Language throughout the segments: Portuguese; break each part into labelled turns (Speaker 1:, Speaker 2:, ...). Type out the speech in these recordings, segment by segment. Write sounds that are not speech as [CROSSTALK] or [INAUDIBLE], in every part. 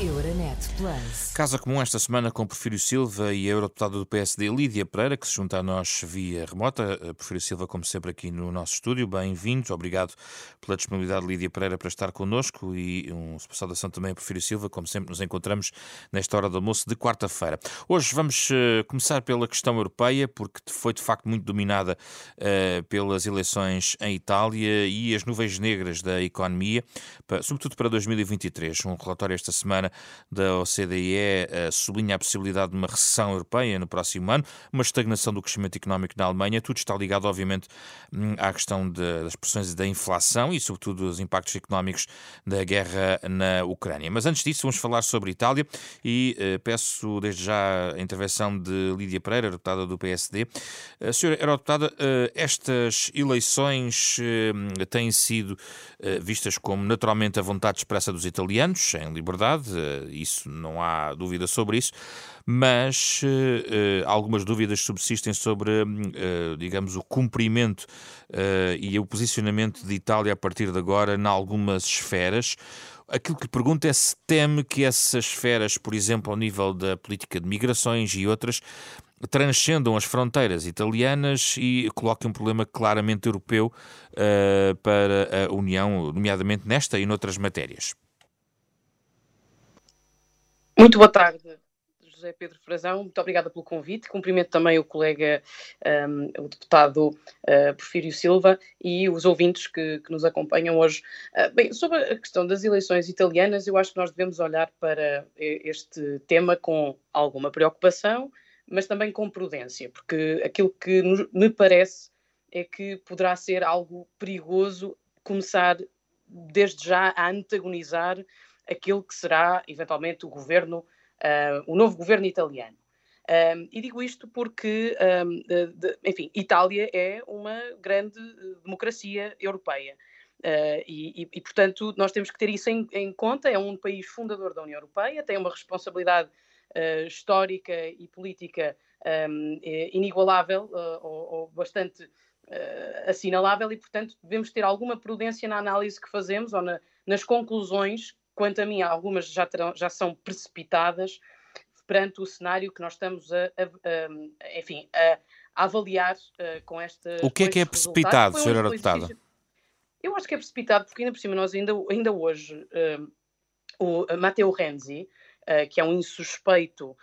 Speaker 1: Euronet Plus.
Speaker 2: Casa comum esta semana com Porfírio Silva e a eurodeputada do PSD Lídia Pereira, que se junta a nós via remota. Eh, Porfírio Silva, como sempre, aqui no nosso estúdio. Bem-vindos. Obrigado pela disponibilidade, Lídia Pereira, para estar connosco e um saudação também a Porfírio Silva. Como sempre, nos encontramos nesta hora do almoço de quarta-feira. Hoje vamos uh, começar pela questão europeia, porque foi de facto muito dominada uh, pelas eleições em Itália e as nuvens negras da economia, para, sobretudo para 2023. Um relatório esta semana da OCDE uh, sublinha a possibilidade de uma recessão europeia no próximo ano, uma estagnação do crescimento económico na Alemanha. Tudo está ligado, obviamente, hum, à questão das pressões da inflação e, sobretudo, os impactos económicos da guerra na Ucrânia. Mas antes disso, vamos falar sobre Itália e uh, peço desde já a intervenção de Lídia Pereira, deputada do PSD. Uh, senhora Eurodeputada, estas eleições têm sido vistas como naturalmente a vontade expressa dos italianos, em liberdade, isso não há dúvida sobre isso, mas uh, algumas dúvidas subsistem sobre, uh, digamos, o cumprimento e o posicionamento de Itália a partir de agora em algumas esferas. Aquilo que pergunto é se teme que essas esferas, por exemplo, ao nível da política de migrações e outras, transcendam as fronteiras italianas e coloquem um problema claramente europeu uh, para a União, nomeadamente nesta e noutras matérias.
Speaker 3: Muito boa tarde, José Pedro Frazão. Muito obrigada pelo convite. Cumprimento também o colega, um, o deputado uh, Porfírio Silva e os ouvintes que, que nos acompanham hoje. Uh, bem, sobre a questão das eleições italianas, eu acho que nós devemos olhar para este tema com alguma preocupação, mas também com prudência, porque aquilo que me parece é que poderá ser algo perigoso começar desde já a antagonizar aquilo que será eventualmente o governo, uh, o novo governo italiano. Um, e digo isto porque, um, de, de, enfim, Itália é uma grande democracia europeia. Uh, e, e, portanto, nós temos que ter isso em, em, conta. É um país fundador da União Europeia, tem uma responsabilidade uh, histórica e política um, inigualável uh, ou, ou, bastante assinalável, e, portanto, devemos ter alguma prudência na análise que fazemos ou na, nas conclusões quanto a mim, algumas já, terão, já são precipitadas perante o cenário que nós estamos a, a, a enfim, a, avaliar uh, com esta.
Speaker 2: O que é que é precipitado, Sra. Deputada?
Speaker 3: Eu acho que é precipitado porque, ainda por cima, nós ainda, ainda hoje, uh, o Matteo Renzi, uh, que é um insuspeito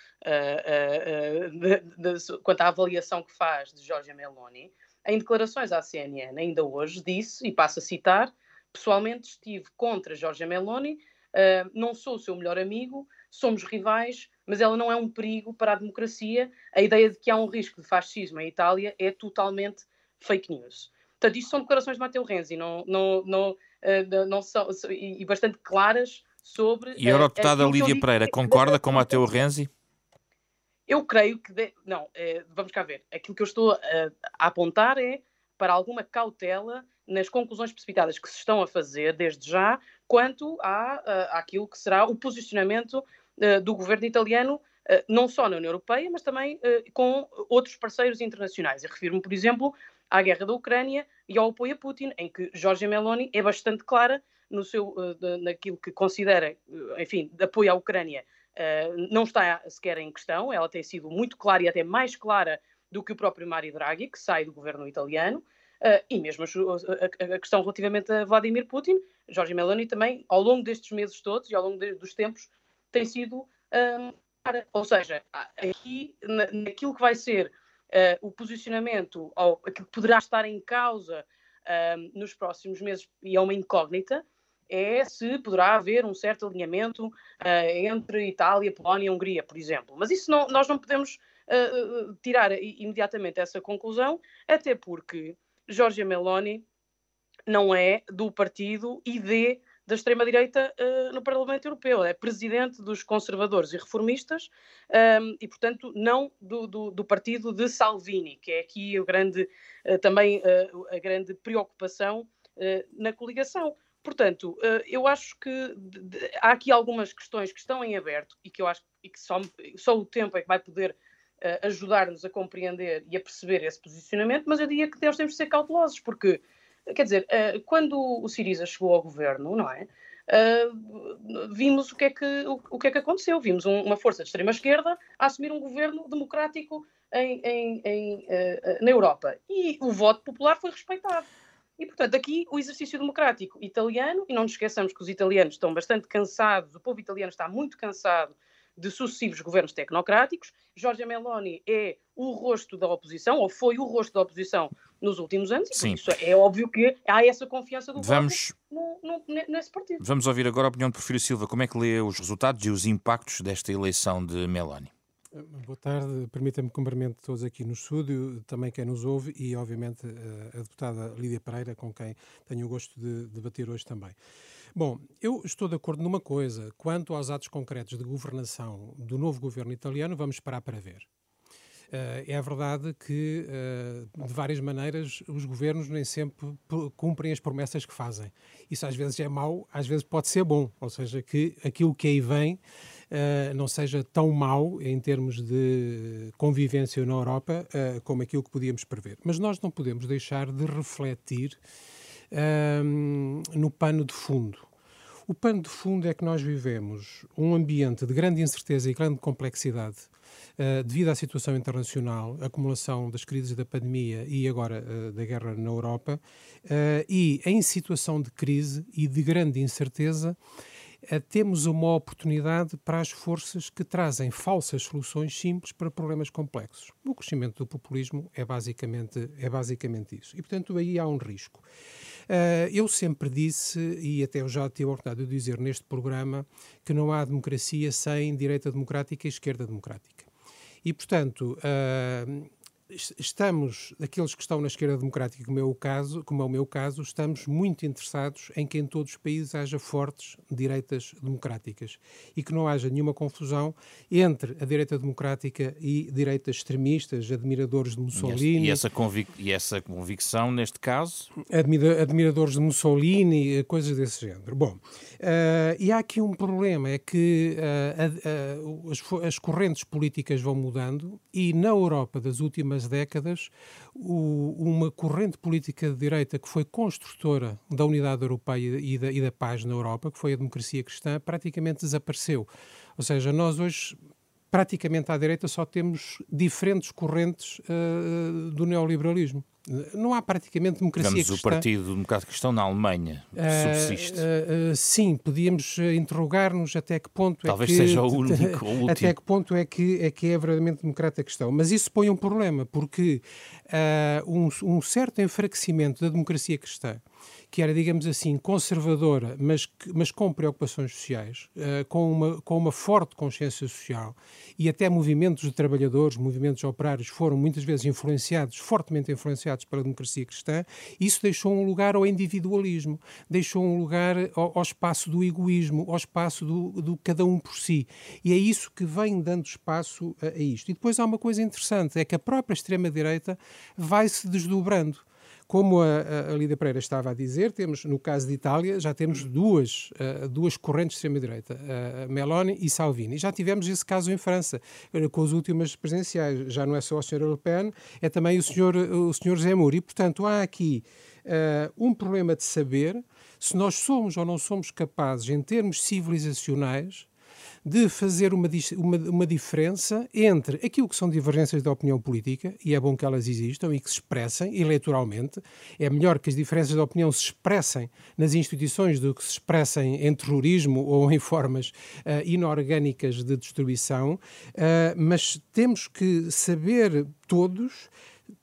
Speaker 3: de, de, de, quanto à avaliação que faz de Giorgia Meloni, em declarações à CNN, ainda hoje, disse, e passo a citar, pessoalmente estive contra Giorgia Meloni Uh, não sou o seu melhor amigo, somos rivais, mas ela não é um perigo para a democracia. A ideia de que há um risco de fascismo em Itália é totalmente fake news. Portanto, isto são declarações de Matteo Renzi, não, não, não, uh, não são, e, bastante claras sobre.
Speaker 2: E a eurodeputada Lídia Pereira concorda com Matteo Renzi?
Speaker 3: Eu creio que. De... Não, é, vamos cá ver. Aquilo que eu estou a, a apontar é para alguma cautela nas conclusões precipitadas que se estão a fazer desde já, quanto à, àquilo que será o posicionamento uh, do governo italiano, uh, não só na União Europeia, mas também com outros parceiros internacionais. Eu refiro-me, por exemplo, à guerra da Ucrânia e ao apoio a Putin, em que Giorgia Meloni é bastante clara no seu, naquilo que considera, enfim, apoio à Ucrânia, não está sequer em questão, ela tem sido muito clara e até mais clara do que o próprio Mario Draghi, que sai do governo italiano. Uh, e mesmo a, a, questão relativamente a Vladimir Putin, Jorge Meloni também, ao longo destes meses todos e ao longo de, dos tempos, tem sido. Um, ou seja, aqui, na, naquilo que vai ser uh, o posicionamento, ou aquilo que poderá estar em causa um, nos próximos meses, e é uma incógnita, é se poderá haver um certo alinhamento uh, entre Itália, Polónia e Hungria, por exemplo. Mas isso não, nós não podemos uh, tirar imediatamente essa conclusão, até porque Giorgia Meloni não é do partido ID da extrema-direita uh, no Parlamento Europeu. É presidente dos conservadores e reformistas um, ehm, e, portanto, não do, do, do, partido de Salvini, que é aqui o grande, uh, também uh, a grande preocupação na coligação. Portanto, eu acho que há aqui algumas questões que estão em aberto e que eu acho e que só, só o tempo é que vai poder ajudar-nos a compreender e a perceber esse posicionamento, mas eu diria que nós temos de ser cautelosos, porque, quer dizer, uh, quando o Siriza chegou ao governo, não é? Uh, vimos o que é que, o, que, é que aconteceu. Vimos um, uma força de extrema-esquerda a assumir um governo democrático em, em, em, uh, na Europa. E o voto popular foi respeitado. E, portanto, aqui o exercício democrático italiano, e não nos esqueçamos que os italianos estão bastante cansados, o povo italiano está muito cansado de sucessivos governos tecnocráticos. Giorgia Meloni é o rosto da oposição, ou foi o rosto da oposição nos últimos anos, e Sim. por isso é óbvio que há essa confiança do Vamos... no, no, nesse partido.
Speaker 2: Vamos ouvir agora a opinião de Porfírio Silva. Como é que lê os resultados e os impactos desta eleição de Meloni?
Speaker 1: Boa tarde, permita-me cumprimento todos aqui no estúdio, também quem nos ouve e, obviamente, a deputada Lídia Pereira, com quem tenho o gosto de debater hoje também. Bom, eu estou de acordo numa coisa. Quanto aos atos concretos de governação do novo governo italiano, vamos esperar para ver. Uh, é verdade que, uh, de várias maneiras, os governos nem sempre cumprem as promessas que fazem. Isso às vezes é mau, às vezes pode ser bom. Ou seja, que aquilo que aí vem uh, não seja tão mau em termos de convivência na Europa como aquilo que podíamos prever. Mas nós não podemos deixar de refletir no pano de fundo. O pano de fundo é que nós vivemos um ambiente de grande incerteza e grande complexidade uh, devido à situação internacional, acumulação das crises da pandemia e agora uh, da guerra na Europa, uh, e em situação de crise e de grande incerteza, temos uma oportunidade para as forças que trazem falsas soluções simples para problemas complexos. O crescimento do populismo é basicamente, é basicamente isso. E, portanto, aí há um risco. Uh, eu sempre disse, e até eu já tive a oportunidade de dizer neste programa, que não há democracia sem direita democrática e esquerda democrática. E, portanto, uh, estamos, aqueles que estão na esquerda democrática, como é o caso, como é o meu caso, estamos muito interessados em que em todos os países haja fortes direitas democráticas e que não haja nenhuma confusão entre a direita democrática e direitas extremistas, admiradores de Mussolini.
Speaker 2: E essa, convic e essa convicção, neste caso?
Speaker 1: Admira admiradores de Mussolini, coisas desse género. Bom, uh, e há aqui um problema, é que uh, uh, as, as correntes políticas vão mudando e na Europa das últimas últimas décadas, o, uma corrente política de direita que foi construtora da unidade europeia e da, e da paz na Europa, que foi a democracia cristã, praticamente desapareceu. Ou seja, nós hoje praticamente à direita só temos diferentes correntes uh, do neoliberalismo. Não há praticamente democracia
Speaker 2: Digamos, cristã. o Partido Democrático Cristão na Alemanha uh, subsiste.
Speaker 1: Uh, uh, sim, podíamos interrogar-nos até que ponto
Speaker 2: Talvez
Speaker 1: é
Speaker 2: que... Seja o [LAUGHS] único, o [LAUGHS] último.
Speaker 1: Até que ponto é que é, que é verdadeiramente democrata cristão. Mas isso põe um problema, porque um, um certo enfraquecimento da democracia cristã que era, digamos assim, conservadora, mas, mas com preocupações sociais, uh, com, uma, com uma forte consciência social, e até movimentos de trabalhadores, movimentos operários foram muitas vezes influenciados, fortemente influenciados pela democracia cristã, isso deixou um lugar ao individualismo, deixou um lugar ao, ao espaço do egoísmo, ao espaço do, do, cada um por si. E é isso que vem dando espaço a, a isto. E depois há uma coisa interessante, é que a própria extrema-direita vai se desdobrando. Como a, a Lídia Pereira estava a dizer, temos, no caso de Itália, já temos duas, uh, duas correntes de extrema-direita, uh, Meloni e Salvini. Já tivemos esse caso em França, uh, com as últimas presidenciais. Já não é só o Sr. Le Pen, é também o Sr. O senhor Zemmour. E, portanto, há aqui um problema de saber se nós somos ou não somos capazes, em termos civilizacionais, de fazer uma, uma, uma diferença entre aquilo que são divergências de opinião política, e é bom que elas existam e que se expressem eleitoralmente. É melhor que as diferenças de opinião se expressem nas instituições do que se expressem em terrorismo [LAUGHS] ou em formas uh, inorgânicas de destruição, uh, mas temos que saber todos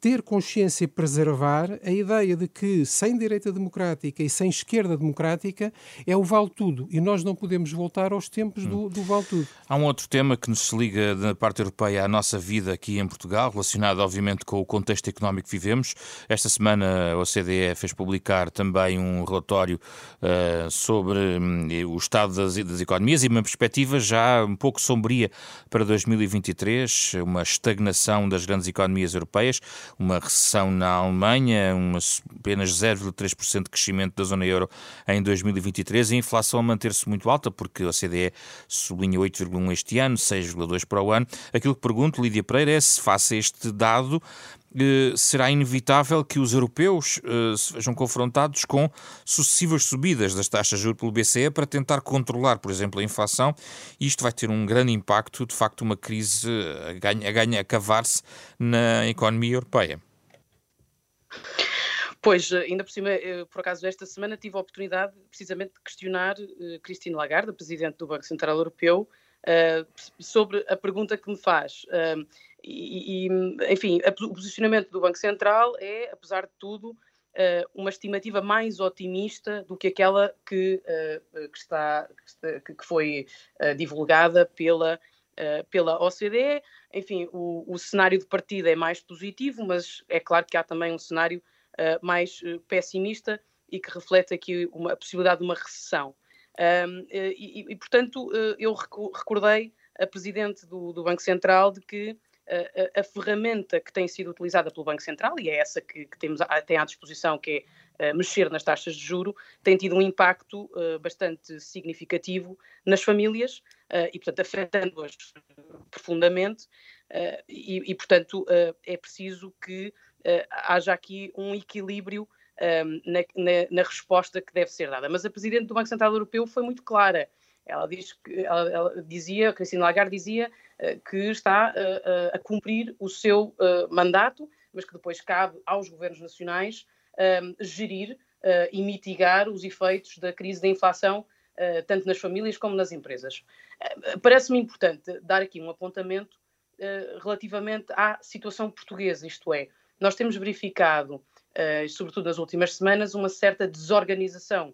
Speaker 1: ter consciência e preservar a ideia de que sem direita democrática e sem esquerda democrática é o vale tudo e nós não podemos voltar aos tempos do, do vale tudo.
Speaker 2: Há um outro tema que nos liga da parte europeia à nossa vida aqui em Portugal, relacionado obviamente com o contexto económico que vivemos. Esta semana a OCDE fez publicar também um relatório uh, sobre um, o estado das, das economias e uma perspectiva já um pouco sombria para 2023, uma estagnação das grandes economias europeias uma recessão na Alemanha, uma, apenas 0,3% de crescimento da zona euro em 2023 e a inflação a manter-se muito alta, porque a OCDE sublinha 8,1% este ano, 6,2% para o ano. Aquilo que pergunto, Lídia Pereira, é se face este dado será inevitável que os europeus eh, se vejam confrontados com sucessivas subidas das taxas de juros pelo BCE para tentar controlar, por exemplo, a inflação. E isto vai ter um grande impacto, de facto, uma crise a ganha, a, ganha, a cavar-se na economia europeia.
Speaker 3: Pois, ainda por cima, por acaso, esta semana tive a oportunidade precisamente de questionar Christine Lagarde, a Presidente do Banco Central Europeu, sobre a pergunta que me faz. E, enfim, o posicionamento do Banco Central é, apesar de tudo, uma estimativa mais otimista do que aquela que, que, está, que foi divulgada pela, pela OCDE. Enfim, o, o cenário de partida é mais positivo, mas é claro que há também um cenário mais pessimista e que reflete aqui uma, a possibilidade de uma recessão. E, e, portanto, eu recordei a Presidente do, do Banco Central de que a, a, ferramenta que tem sido utilizada pelo Banco Central, e é essa que, que temos a, tem à disposição, que é uh, mexer nas taxas de juro, tem tido um impacto uh, bastante significativo nas famílias uh, e, portanto, afetando-as profundamente. E, e, portanto, é preciso que haja aqui um equilíbrio um, na, na, na, resposta que deve ser dada. Mas a Presidente do Banco Central Europeu foi muito clara. Ela, diz que, ela, ela dizia, Cristina Lagarde dizia que está uh, a cumprir o seu mandato, mas que depois cabe aos governos nacionais gerir e mitigar os efeitos da crise da inflação, tanto nas famílias como nas empresas. Parece-me importante dar aqui um apontamento relativamente à situação portuguesa, isto é, nós temos verificado, sobretudo nas últimas semanas, uma certa desorganização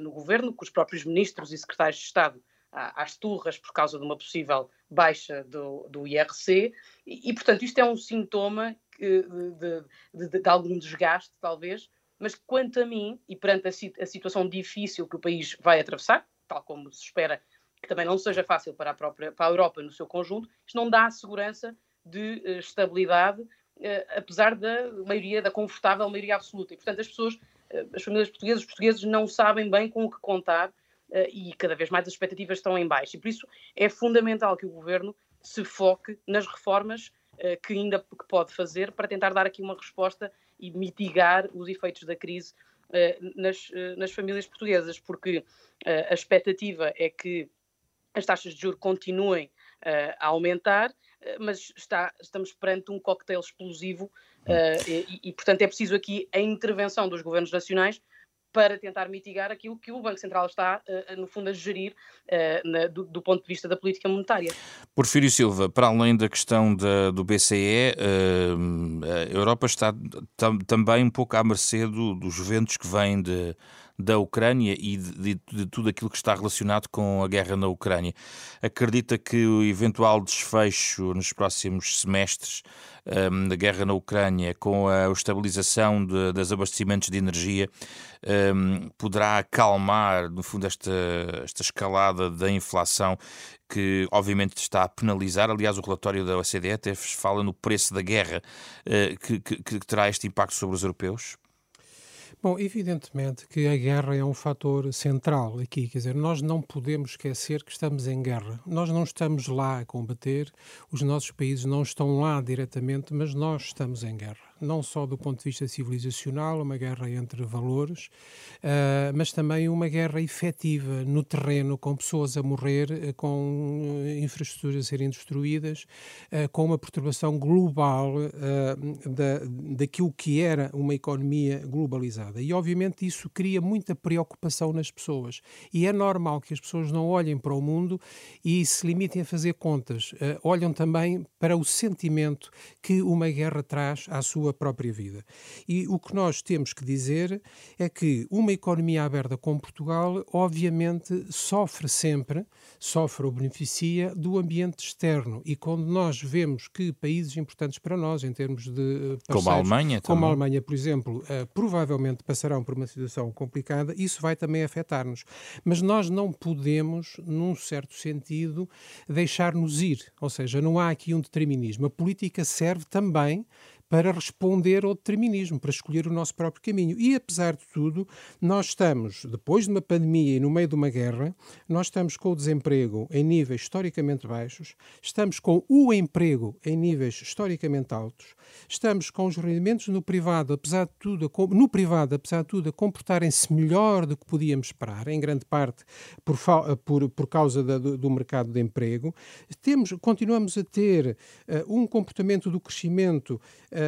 Speaker 3: no governo, com os próprios ministros e secretários de Estado às turras por causa de uma possível baixa do, do IRC, e, e, portanto isto é um sintoma de, de, de, de, algum desgaste, talvez, mas quanto a mim, e perante a, a, situação difícil que o país vai atravessar, tal como se espera que também não seja fácil para a, própria, para a Europa no seu conjunto, isto não dá segurança de uh, estabilidade, uh, apesar da maioria, da confortável maioria absoluta. E, portanto, as pessoas eh, as famílias portuguesas, os portugueses não sabem bem com o que contar uh, e cada vez mais as expectativas estão em baixo. E por isso é fundamental que o governo se foque nas reformas uh, que ainda que pode fazer para tentar dar aqui uma resposta e mitigar os efeitos da crise uh, nas, nas famílias portuguesas, porque a expectativa é que as taxas de juros continuem a aumentar, mas está, estamos perante um coquetel explosivo e, e, portanto, é preciso aqui a intervenção dos governos nacionais para tentar mitigar aquilo que o Banco Central está, uh, no fundo, a gerir na, do, ponto de vista da política monetária.
Speaker 2: Porfírio Silva, para além da questão da, do BCE, a Europa está tam, também um pouco à mercê do, dos ventos que vêm de da Ucrânia e de, de, de, tudo aquilo que está relacionado com a guerra na Ucrânia. Acredita que o eventual desfecho nos próximos semestres um, da guerra na Ucrânia, com a estabilização dos abastecimentos de energia, um, poderá acalmar, no fundo, esta, esta escalada da inflação que obviamente está a penalizar. Aliás, o relatório da OCDE até fala no preço da guerra uh, que, que, que terá este impacto sobre os europeus?
Speaker 1: Bom, evidentemente que a guerra é um fator central aqui, quer dizer, nós não podemos esquecer que estamos em guerra. Nós não estamos lá a combater, os nossos países não estão lá diretamente, mas nós estamos em guerra não só do ponto de vista civilizacional, uma guerra entre valores, uh, mas também uma guerra efetiva no terreno, com pessoas a morrer, uh, com uh, infraestruturas a serem destruídas, com uma perturbação global da, daquilo que era uma economia globalizada. E, obviamente, isso cria muita preocupação nas pessoas. E é normal que as pessoas não olhem para o mundo e se limitem a fazer contas. olham também para o sentimento que uma guerra traz à sua sua própria vida. E o que nós temos que dizer é que uma economia aberta como Portugal, obviamente, sofre sempre, sofre ou beneficia do ambiente externo. E quando nós vemos que países importantes para nós, em termos de.
Speaker 2: Como a Alemanha,
Speaker 1: Como também. a Alemanha, por exemplo, uh, provavelmente passarão por uma situação complicada, isso vai também afetar-nos. Mas nós não podemos, num certo sentido, deixar-nos ir. Ou seja, não há aqui um determinismo. A política serve também para responder ao determinismo, para escolher o nosso próprio caminho. E apesar de tudo, nós estamos, depois de uma pandemia e no meio de uma guerra, nós estamos com o desemprego em níveis historicamente baixos, estamos com o emprego em níveis historicamente altos, estamos com os rendimentos no privado, apesar de tudo, no privado, apesar de tudo, a comportarem-se melhor do que podíamos esperar, em grande parte por, por, por causa da, do, do, mercado de emprego. Temos, continuamos a ter uh, um comportamento do crescimento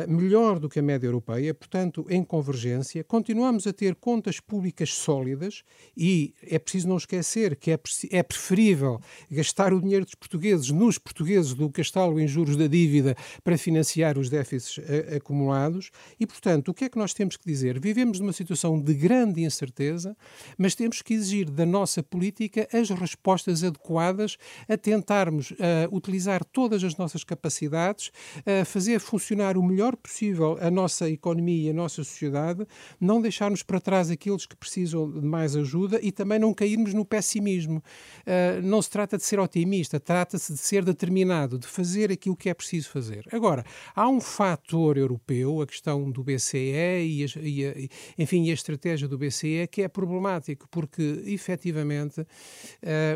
Speaker 1: melhor do que a média europeia, portanto, em convergência. Continuamos a ter contas públicas sólidas e é preciso não esquecer que é, é preferível gastar o dinheiro dos portugueses nos portugueses do que gastá-lo em juros da dívida para financiar os déficits uh, acumulados. E, portanto, o que é que nós temos que dizer? Vivemos numa situação de grande incerteza, mas temos que exigir da nossa política as respostas adequadas a tentarmos uh, utilizar todas as nossas capacidades, uh, fazer funcionar o melhor possível a nossa economia e a nossa sociedade, não deixarmos para trás aqueles que precisam de mais ajuda e também não cairmos no pessimismo. Uh, não se trata de ser otimista, trata-se de ser determinado, de fazer aquilo que é preciso fazer. Agora, há um fator europeu, a questão do BCE e, a, e a, enfim, a estratégia do BCE que é problemático, porque efetivamente uh,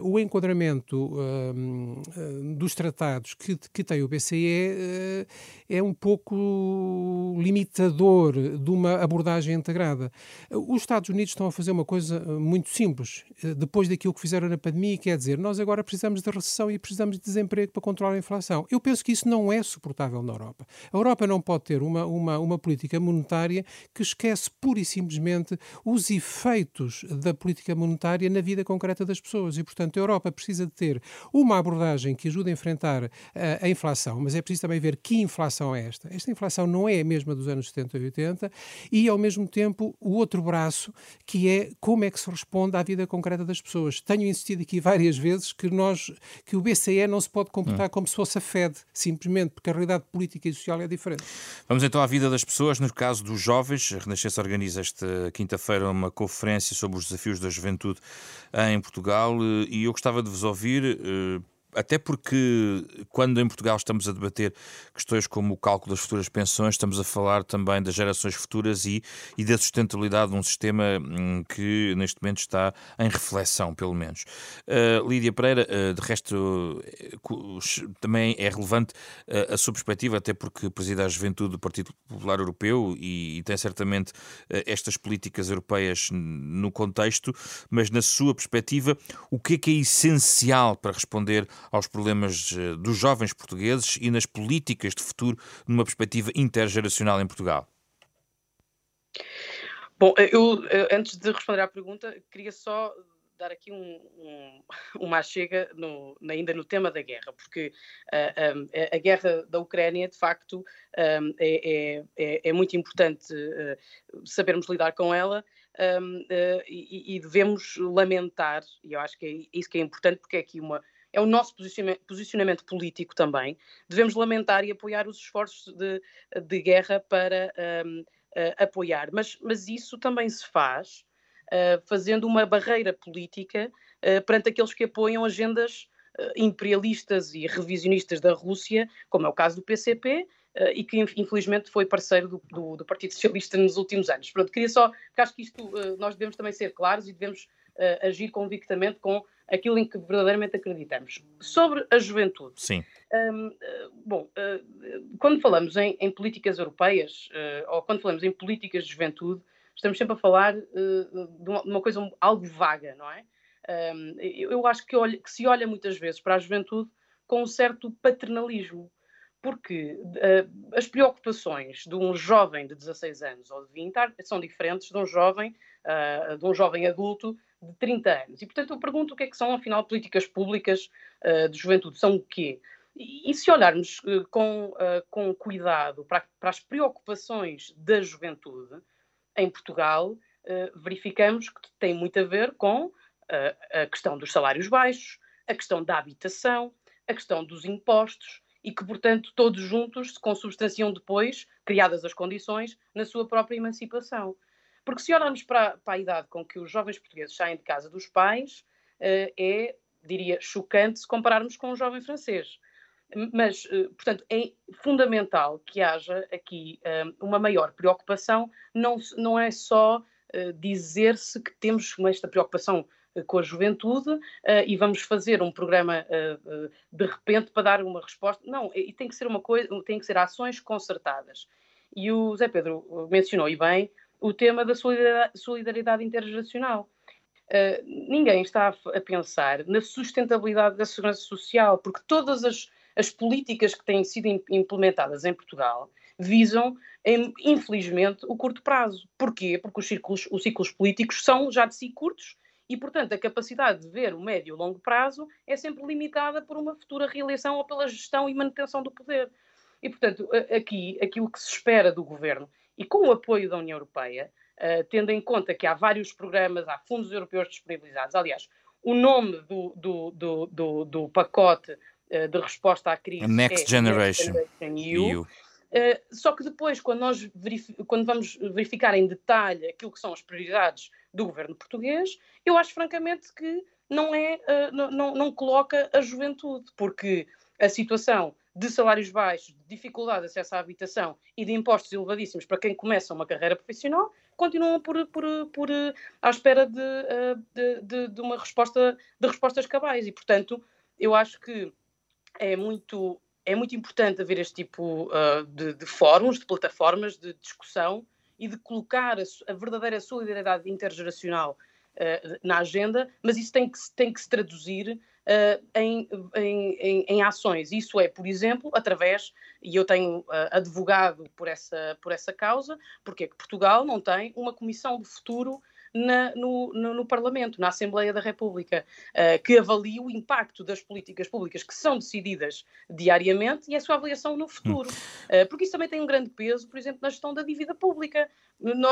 Speaker 1: o enquadramento uh, dos tratados que, que tem o BCE é um pouco limitador de uma abordagem integrada. Os Estados Unidos estão a fazer uma coisa muito simples, depois daquilo que fizeram na pandemia, quer dizer, nós agora precisamos de recessão e precisamos de desemprego para controlar a inflação. Eu penso que isso não é suportável na Europa. A Europa não pode ter uma, uma, uma política monetária que esquece pura e simplesmente os efeitos da política monetária na vida concreta das pessoas. E, portanto, a Europa precisa de ter uma abordagem que ajude a enfrentar a, eh, a inflação, mas é preciso também ver que inflação é esta. Esta inflação não é a mesma dos anos 70 e 80 e, ao mesmo tempo, o outro braço, que é como é que se responde à vida concreta das pessoas. Tenho insistido aqui várias vezes que, nós, que o BCE não se pode comportar hum. como se fosse a Fed, simplesmente porque a realidade política e social é diferente.
Speaker 2: Vamos então à vida das pessoas. No caso dos jovens, a Renascença organiza esta quinta-feira uma conferência sobre os desafios da juventude em Portugal e eu gostava de vos ouvir eh, até porque quando em Portugal estamos a debater questões como o cálculo das futuras pensões, estamos a falar também das gerações futuras e, e da sustentabilidade de um sistema hum, que neste momento está em reflexão, pelo menos. Uh, Lídia Pereira, uh, de resto, uh, também é relevante a sua perspectiva, até porque preside a juventude do Partido Popular Europeu e, e tem certamente estas políticas europeias no contexto, mas na sua perspectiva, o que é que é essencial para responder aos problemas eh, dos jovens portugueses e nas políticas de futuro numa perspectiva intergeracional em Portugal?
Speaker 3: Bom, eh, eu eh, antes de responder à pergunta, queria só dar aqui um, um, [LAUGHS] uma chega no, ainda no tema da guerra, porque uh, um, a guerra da Ucrânia, de facto, um, é, é, é, muito importante uh, sabermos lidar com ela. Uh, e, e, devemos lamentar, e eu acho que é isso que é importante, porque é aqui uma, é o nosso posicionamento político também. Devemos lamentar e apoiar os esforços de, de guerra para um, uh, apoiar, mas, mas isso também se faz uh, fazendo uma barreira política uh, perante aqueles que apoiam agendas imperialistas e revisionistas da Rússia, como é o caso do PCP, e que infelizmente foi parceiro do, do, do, Partido Socialista nos últimos anos. Pronto, queria só, porque acho que isto nós devemos também ser claros e devemos agir convictamente com aquilo em que verdadeiramente acreditamos. Sobre a juventude.
Speaker 2: Sim.
Speaker 3: Um, bom, uh, quando falamos em, em políticas europeias, uh, ou quando falamos em políticas de juventude, estamos sempre a falar uh, de, uma, de, uma, coisa algo vaga, não é? Um, eu acho que, que, se olha muitas vezes para a juventude com um certo paternalismo, porque as preocupações de um jovem de 16 anos ou de 20 são diferentes de um jovem, de um jovem adulto de 30 anos. E, portanto, eu pergunto o que é que são, afinal, políticas públicas uh, de juventude. São o quê? E, e se olharmos uh, com, uh, com cuidado para, para, as preocupações da juventude em Portugal, verificamos que tem muito a ver com a questão dos salários baixos, a questão da habitação, a questão dos impostos e que, portanto, todos juntos se consubstanciam depois, criadas as condições, na sua própria emancipação. Porque se olharmos para, para a idade com que os jovens portugueses saem de casa dos pais, uh, é, diria, chocante se compararmos com um jovem francês. Mas, portanto, é fundamental que haja aqui uma maior preocupação, não, não é só dizer-se que temos esta preocupação com a juventude e vamos fazer um programa de repente para dar uma resposta. Não, e tem que ser uma coisa, tem que ser ações concertadas. E o Zé Pedro mencionou e bem o tema da solidariedade, intergeracional. ninguém está a, a, pensar na sustentabilidade da segurança social, porque todas as, as políticas que têm sido implementadas em Portugal visam, infelizmente, o curto prazo. Porquê? Porque os ciclos, os ciclos políticos são já de si curtos e, portanto, a capacidade de ver o médio e longo prazo é sempre limitada por uma futura reeleição ou pela gestão e manutenção do poder. E, portanto, aqui, aquilo que se espera do governo, e com o apoio da União Europeia, uh, tendo em conta que há vários programas, há fundos europeus disponibilizados, aliás, o nome do, do, do, do, do pacote uh, de resposta à crise
Speaker 2: Next
Speaker 3: é
Speaker 2: Generation, Next
Speaker 3: Generation EU. EU. Uh, só que depois, quando nós quando vamos verificar em detalhe aquilo que são as prioridades do governo português, eu acho francamente que não, é, uh, não, não coloca a juventude, porque a situação de salários baixos, de dificuldade de acesso à habitação e de impostos elevadíssimos para quem começa uma carreira profissional, continuam por, por, por, à espera de, ah, de, de, de uma resposta, de respostas cabais. E, portanto, eu acho que é muito, é muito importante haver este tipo uh, de, de, fóruns, de plataformas de discussão e de colocar a, a verdadeira solidariedade intergeracional na agenda, mas isso tem que, tem que se traduzir uh, em, em, em, ações. Isso é, por exemplo, através, e eu tenho uh, advogado por essa, por essa causa, porque é que Portugal não tem uma comissão de futuro na, no, no, no, Parlamento, na Assembleia da República, uh, que avalie o impacto das políticas públicas que são decididas diariamente e a sua avaliação no futuro. Uh, porque isso também tem um grande peso, por exemplo, na gestão da dívida pública. No,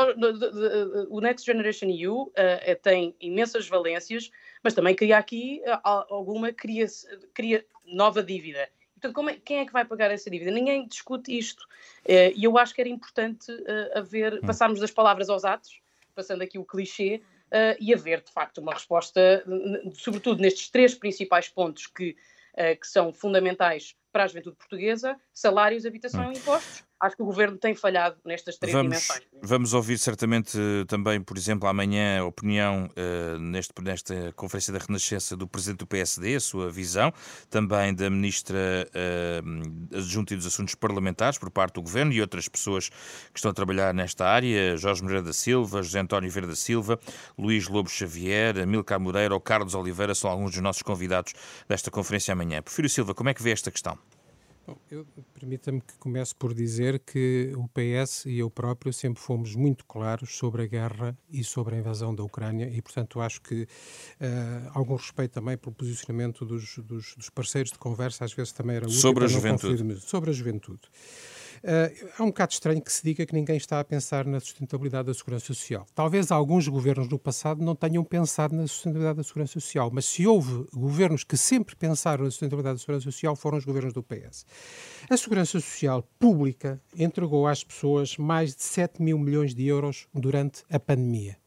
Speaker 3: o Next Generation EU uh, eh, tem imensas valências, mas também cria aqui alguma cria, cria nova dívida. Portanto, é, quem é que vai pagar essa dívida? Ninguém discute isto. E eu acho que era importante haver, hum. passarmos das palavras aos atos passando aqui o clichê, uh, e haver de facto uma resposta, sobretudo nestes três principais pontos que, uh, que são fundamentais para a juventude portuguesa: salários, habitação hum. e impostos acho que o governo tem falhado nestas três
Speaker 2: vamos,
Speaker 3: dimensões.
Speaker 2: Vamos ouvir certamente também, por exemplo, amanhã a opinião uh, neste, nesta Conferência da Renascença do Presidente do PSD, a sua visão, também da Ministra uh, Adjunta dos Assuntos Parlamentares por parte do Governo e outras pessoas que estão a trabalhar nesta área, Jorge Moreira da Silva, José António Vieira da Silva, Luís Lobo Xavier, Amilcar Moreira ou Carlos Oliveira são alguns dos nossos convidados desta conferência amanhã. Porfírio Silva, como é que vê esta questão?
Speaker 1: Permita-me que comece por dizer que o PS e eu próprio sempre fomos muito claros sobre a guerra e sobre a invasão da Ucrânia e, portanto, acho que uh, algum respeito também pelo posicionamento dos, dos, dos, parceiros de conversa às vezes também era útil.
Speaker 2: Sobre a juventude.
Speaker 1: Sobre a juventude. Uh, é um bocado estranho que se diga que ninguém está a pensar na sustentabilidade da segurança social. Talvez alguns governos no passado não tenham pensado na sustentabilidade da segurança social, mas se houve governos que sempre pensaram na sustentabilidade da segurança social, foram os governos do PS. A segurança social pública entregou às pessoas mais de 7 mil milhões de euros durante a pandemia.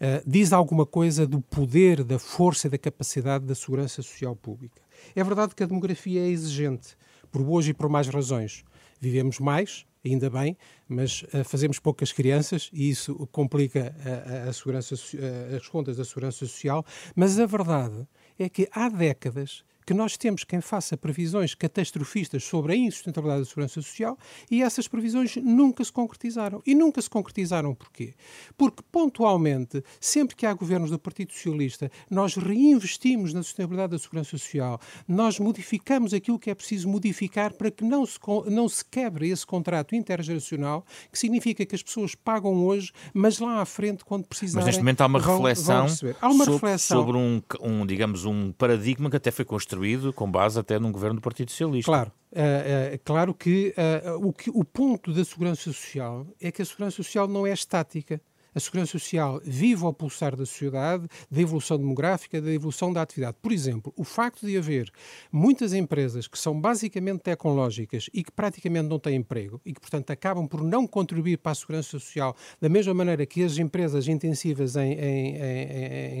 Speaker 1: Uh, diz alguma coisa do poder, da força e da capacidade da segurança social pública. É verdade que a demografia é exigente, por boas e por mais razões vivemos mais, ainda bem, mas uh, fazemos poucas crianças e isso complica a, a, segurança, uh, as contas da segurança social. Mas a verdade é que há décadas que nós temos quem faça previsões catastrofistas sobre a insustentabilidade da segurança social e essas previsões nunca se concretizaram. E nunca se concretizaram porquê? Porque, pontualmente, sempre que há governos do Partido Socialista, nós reinvestimos na sustentabilidade da segurança social, nós modificamos aquilo que é preciso modificar para que não se, não se quebre esse contrato intergeracional, que significa que as pessoas pagam hoje, mas lá à frente, quando precisarem.
Speaker 2: Mas neste momento há uma vão, reflexão, vão há uma sobre, reflexão sobre um, um, digamos, um paradigma que até foi construído construído com base até num governo do Partido Socialista.
Speaker 1: Claro, é, é, claro que, uh, o que o ponto da segurança social é que a segurança social não é estática. A segurança social vive ao pulsar da sociedade, da evolução demográfica, da evolução da atividade. Por exemplo, o facto de haver muitas empresas que são basicamente tecnológicas e que praticamente não têm emprego e que, portanto, acabam por não contribuir para a segurança social da mesma maneira que as empresas intensivas em, em,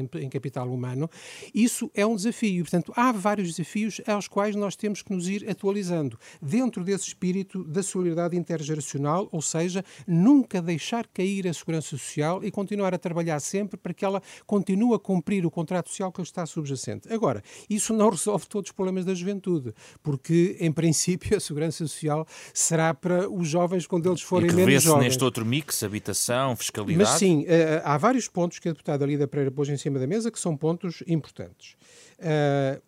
Speaker 1: em, em capital humano, isso é um desafio. Portanto, há vários desafios aos quais nós temos que nos ir atualizando dentro desse espírito da solidariedade intergeracional, ou seja, nunca deixar cair a segurança social e continuar a trabalhar sempre para que ela continue a cumprir o contrato social que está subjacente. Agora, isso não [LAUGHS] resolve todos os problemas da juventude, porque, em princípio, a segurança social será para os jovens quando eles forem
Speaker 2: e que
Speaker 1: menos jovens.
Speaker 2: neste outro mix, habitação, fiscalidade?
Speaker 1: Mas sim, eh, há vários pontos que a deputada Lida Pereira pôs em cima da mesa que são pontos importantes.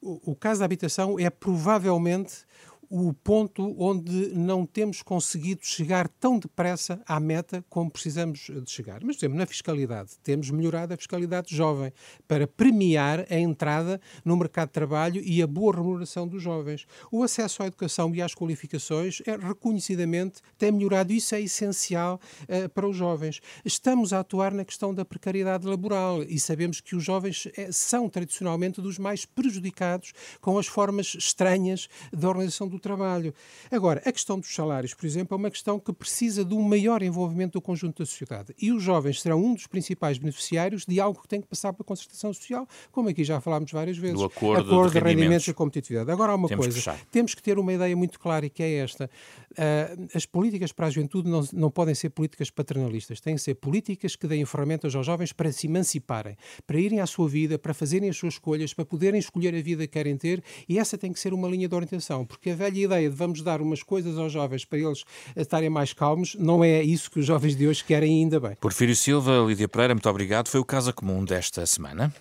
Speaker 1: O, o caso da habitação é provavelmente o ponto onde não temos conseguido chegar tão depressa à meta como precisamos de chegar. Mas, por exemplo, na fiscalidade, temos melhorado a fiscalidade jovem para premiar a entrada no mercado de trabalho e a boa remuneração dos jovens. O acesso à educação e às qualificações é reconhecidamente tem melhorado. Isso é essencial uh, para os jovens. Estamos a atuar na questão da precariedade laboral e sabemos que os jovens é, são tradicionalmente dos mais prejudicados com as formas estranhas da organização do trabalho. Agora, a questão dos salários, por exemplo, é uma questão que precisa de um maior envolvimento do conjunto da sociedade. E os jovens serão um dos principais beneficiários de algo que tem que passar pela concertação social, como aqui já falámos várias vezes.
Speaker 2: Do acordo,
Speaker 1: acordo
Speaker 2: de, rendimentos. rendimentos
Speaker 1: e competitividade. Agora há uma
Speaker 2: temos
Speaker 1: coisa, que temos que ter uma ideia muito clara e que é esta. Uh, as políticas para a juventude não, não podem ser políticas paternalistas, têm que ser políticas que deem ferramentas aos jovens para se emanciparem, para irem à sua vida, para fazerem as suas escolhas, para poderem escolher a vida que querem ter e essa tem que ser uma linha de orientação, porque a velha velha ideia de vamos dar umas coisas aos jovens para eles estarem mais calmos, não é isso que os jovens de hoje querem ainda bem.
Speaker 2: Porfírio Silva, Lídia Pereira, muito obrigado. Foi o Casa Comum desta semana.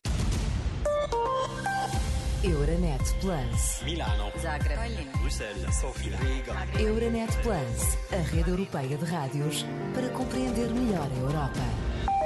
Speaker 2: Euronet Plus. Milano. Zagreb. Bruxelas. Sofia. Riga. Euronet Plus, a rede europeia de rádios para compreender melhor a Europa.